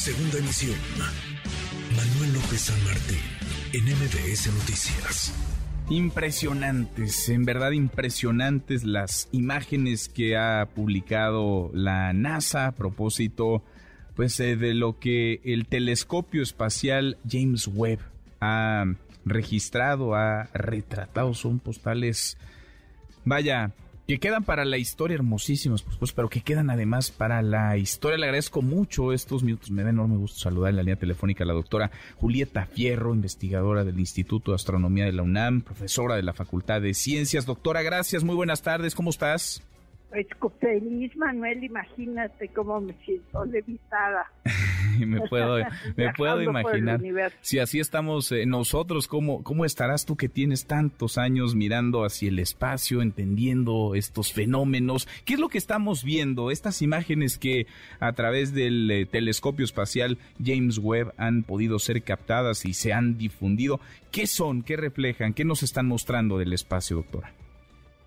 Segunda emisión. Manuel López San Martín, en MBS Noticias. Impresionantes, en verdad impresionantes las imágenes que ha publicado la NASA a propósito pues eh, de lo que el telescopio espacial James Webb ha registrado, ha retratado, son postales, vaya, que quedan para la historia hermosísimos, pues, pero que quedan además para la historia. Le agradezco mucho estos minutos. Me da enorme gusto saludar en la línea telefónica a la doctora Julieta Fierro, investigadora del Instituto de Astronomía de la UNAM, profesora de la Facultad de Ciencias. Doctora, gracias, muy buenas tardes, ¿cómo estás? Pues feliz, Manuel, imagínate cómo me siento levitada. me puedo, me puedo imaginar. Si así estamos eh, nosotros, ¿cómo, ¿cómo estarás tú que tienes tantos años mirando hacia el espacio, entendiendo estos fenómenos? ¿Qué es lo que estamos viendo? Estas imágenes que a través del eh, telescopio espacial James Webb han podido ser captadas y se han difundido. ¿Qué son? ¿Qué reflejan? ¿Qué nos están mostrando del espacio, doctora?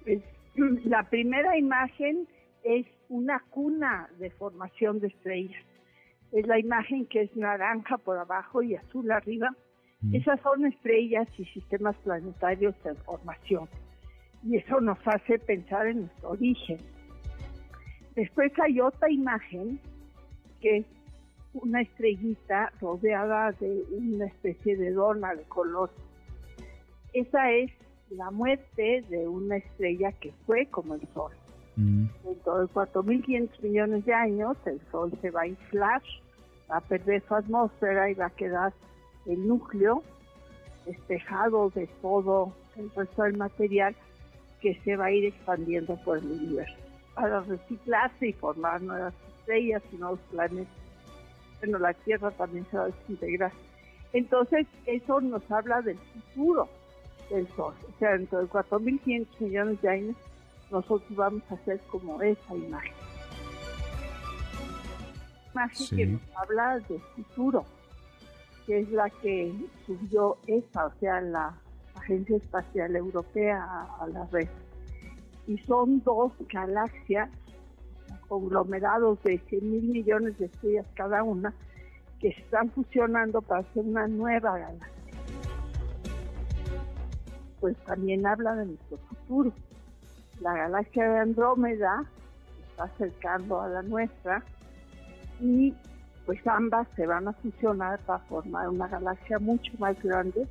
La primera imagen es una cuna de formación de estrellas. Es la imagen que es naranja por abajo y azul arriba. Mm. Esas son estrellas y sistemas planetarios en formación. Y eso nos hace pensar en nuestro origen. Después hay otra imagen que es una estrellita rodeada de una especie de dona de color. Esa es la muerte de una estrella que fue como el Sol. Mm. De 4.500 millones de años, el Sol se va a inflar, va a perder su atmósfera y va a quedar el núcleo despejado de todo el resto del material que se va a ir expandiendo por el universo para reciclarse y formar nuevas estrellas y nuevos planetas. Bueno, la Tierra también se va a desintegrar. Entonces, eso nos habla del futuro del Sol. O sea, dentro de 4.500 millones de años, nosotros vamos a ser como esa imagen. Imagen que nos habla del futuro, que es la que subió esa, o sea, la Agencia Espacial Europea a, la red. Y son dos galaxias, conglomerados de 100 mil millones de estrellas cada una, que están fusionando para hacer una nueva galaxia pues también habla de nuestro futuro. La galaxia de Andrómeda está acercando a la nuestra y pues ambas se van a fusionar para formar una galaxia mucho más grande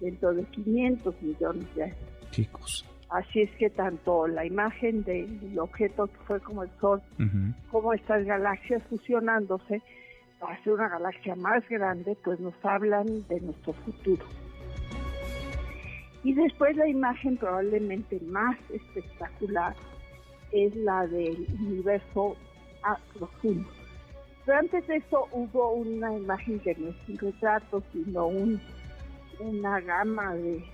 dentro de 500 millones de años. Chicos. Así es que tanto la imagen del objeto que fue como el Sol, como estas galaxias fusionándose para ser una galaxia más grande, pues nos hablan de nuestro futuro. Y después la imagen probablemente más espectacular es la del universo profundo. Pero antes de eso hubo una imagen que no es un retrato, sino un, una gama de,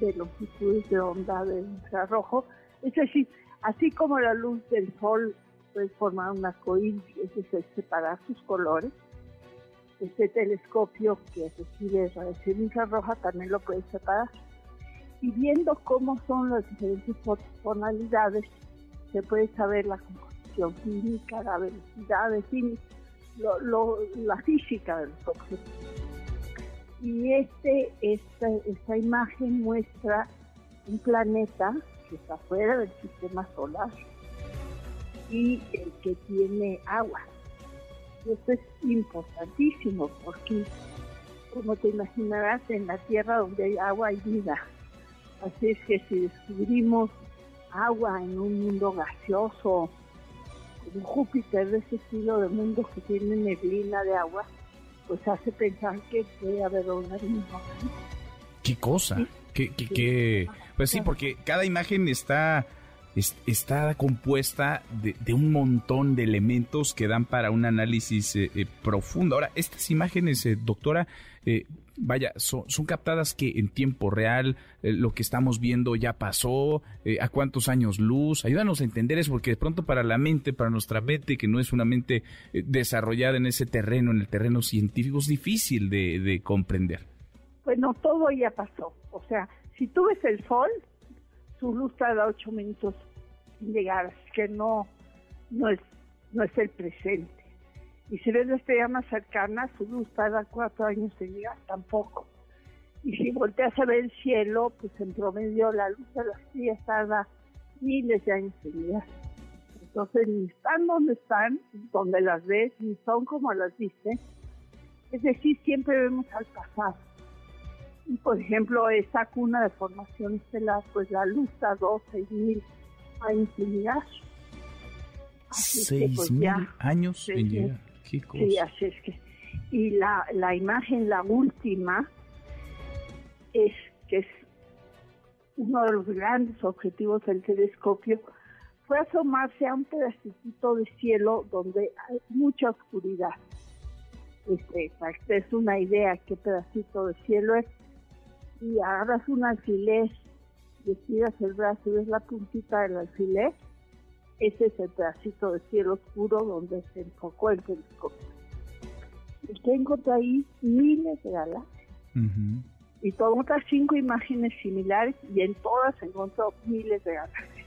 de longitudes de onda de infrarrojo. Es decir, así como la luz del sol puede formar un arcoíris, es decir, separar sus colores, este telescopio que recibe radiación infrarroja también lo puede separar y viendo cómo son las diferentes tonalidades, se puede saber la composición química, la velocidad, en fin, la física de los objetos. Y este, esta, esta imagen muestra un planeta que está fuera del sistema solar y el que tiene agua. Y esto es importantísimo porque, como te imaginarás, en la Tierra donde hay agua hay vida. Así es que si descubrimos agua en un mundo gaseoso, como Júpiter, de ese estilo de mundo que tiene neblina de agua, pues hace pensar que puede haber una ¿Qué cosa? ¿Qué, qué, qué? Pues sí, porque cada imagen está está compuesta de, un montón de elementos que dan para un análisis eh, eh, profundo. Ahora, estas imágenes, eh, doctora, vaya, son, captadas que en tiempo real lo que estamos viendo ya pasó, a cuántos años luz. Ayúdanos a entender eso, porque de pronto para la mente, para nuestra mente, que no es una mente desarrollada en ese terreno, en el terreno científico, es difícil de, de comprender. Bueno, todo ya pasó. O sea, si tú ves el sol, su luz tarda ocho minutos en llegar, así que no, no, es, no es el presente. Y si ves la estrella más cercana, su luz tarda cuatro años en llegar, tampoco. Y si volteas a ver el cielo, pues en promedio la luz de las estrellas tarda miles de años en llegar. Entonces ni están donde están, donde las ves, ni son como las viste. Es decir, siempre vemos al pasado. Y por ejemplo, esta cuna de formación estelar, pues la luz tardó mil años en llegar. Seis pues, mil años en llegar. Sí, así es que. Y la, la imagen, la última, es que es uno de los grandes objetivos del telescopio, fue asomarse a un pedacito de cielo donde hay mucha oscuridad. Este, para que es una idea qué pedacito de cielo es, y agarras un alfiler, estiras el brazo y ves la puntita del alfiler, ese es el pedacito de cielo oscuro donde se enfocó el telescopio. Y encontré ahí miles de galaxias. Y tomó otras cinco imágenes similares y en todas encontró miles de galaxias.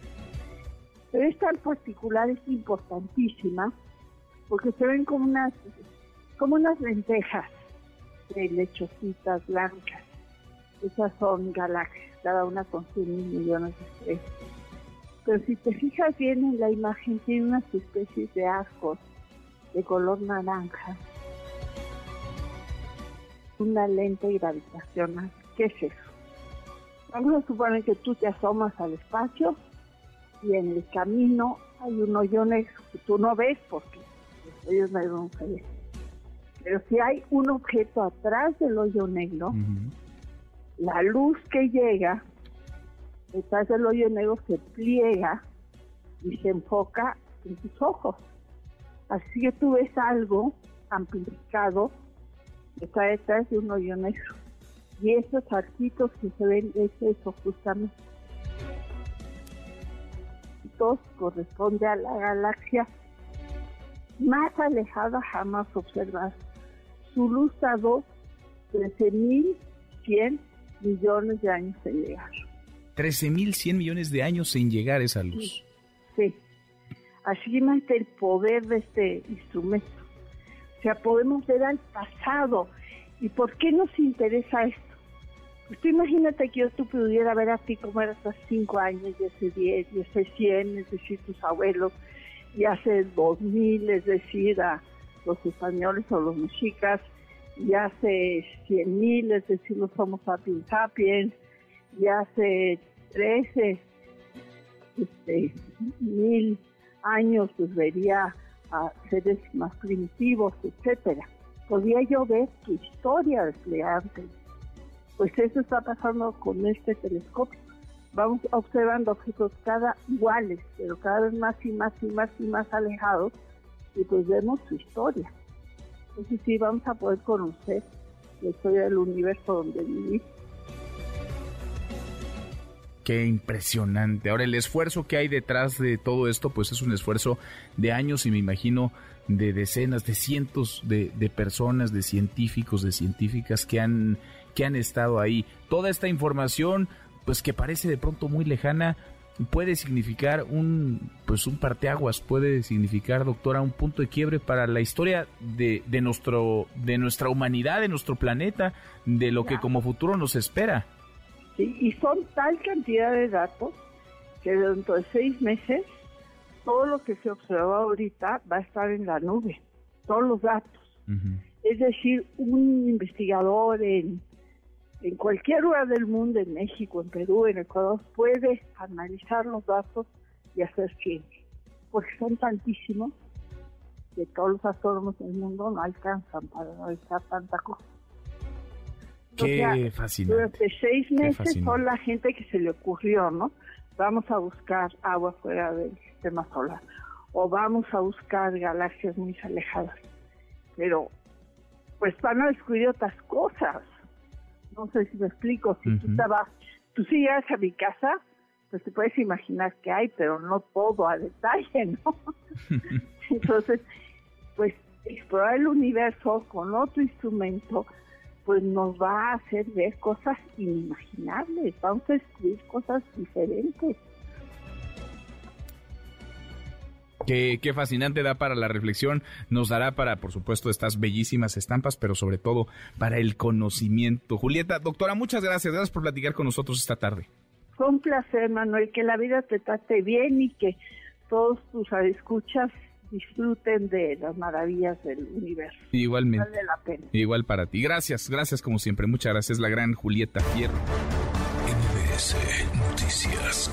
Pero esta en particular es importantísima porque se ven como unas, como unas lentejas de lechocitas blancas. Esas son galaxias, cada una con 100 mil millones de estrellas. Pero si te fijas bien en la imagen, tiene unas especies de ascos de color naranja. Una lente gravitacional. ¿Qué es eso? Vamos a suponer que tú te asomas al espacio y en el camino hay un hoyo negro que tú no ves porque los hoyos negros no se ven. Pero si hay un objeto atrás del hoyo negro, la luz que llega detrás del hoyo negro se pliega y se enfoca en tus ojos. Así que tú ves algo amplificado que está detrás de un hoyo negro. Y esos arquitos que se ven es eso justamente. Entonces corresponde a la galaxia más alejada jamás observada. Su luz tardó 13.100 millones de años en llegar. 13.100 millones de años en llegar esa luz. Sí. Así imagínate el poder de este instrumento. O sea, podemos ver al pasado. ¿Y por qué nos interesa esto? Pues imagínate que yo tú pudiera ver a ti como eras hace 5 años, y hace 10, y hace 100, es decir, tus abuelos, y hace 2000, es decir, a los españoles o los mexicas, y hace 100.000, es decir, los somos sapiens sapiens, y hace 13 este, mil años pues vería a seres más primitivos, etcétera. Podía yo ver tu historia desplegante. Pues eso está pasando con este telescopio. Vamos observando objetos cada iguales, pero cada vez más y más y más y más alejados, y pues vemos su historia. Entonces sí vamos a poder conocer la historia del universo donde vivimos. Qué impresionante. Ahora, el esfuerzo que hay detrás de todo esto, pues es un esfuerzo de años y me imagino de decenas, de cientos de, personas, de científicos, de científicas que han, que han estado ahí. Toda esta información, pues que parece de pronto muy lejana, puede significar un, pues un parteaguas, puede significar, doctora, un punto de quiebre para la historia de, de, nuestro, de nuestra humanidad, de nuestro planeta, de lo que como futuro nos espera. Y son tal cantidad de datos que dentro de seis meses todo lo que se observa ahorita va a estar en la nube, todos los datos. Es decir, un investigador en, en cualquier lugar del mundo, en México, en Perú, en Ecuador, puede analizar los datos y hacer ciencia, porque son tantísimos que todos los astrónomos del mundo no alcanzan para analizar tanta cosa. Qué fascinante. Durante seis meses son la gente que se le ocurrió, ¿no? Vamos a buscar agua fuera del sistema solar o vamos a buscar galaxias muy alejadas. Pero, pues van a descubrir otras cosas. No sé si me explico. Si tú te vas, tú si llegas a mi casa, pues te puedes imaginar que hay, pero no todo a detalle, ¿no? Entonces, pues explorar el universo con otro instrumento pues nos va a hacer ver cosas inimaginables, vamos a descubrir cosas diferentes. Qué, qué, fascinante da para la reflexión, nos dará para, por supuesto, estas bellísimas estampas, pero sobre todo para el conocimiento. Julieta, doctora, muchas gracias, gracias por platicar con nosotros esta tarde. Un placer, Manuel, que la vida te trate bien y que todos tus escuchas disfruten de las maravillas del universo. Igualmente. Vale la pena. Igual para ti. Gracias, gracias como siempre. Muchas gracias, la gran Julieta Fierro. NBS Noticias.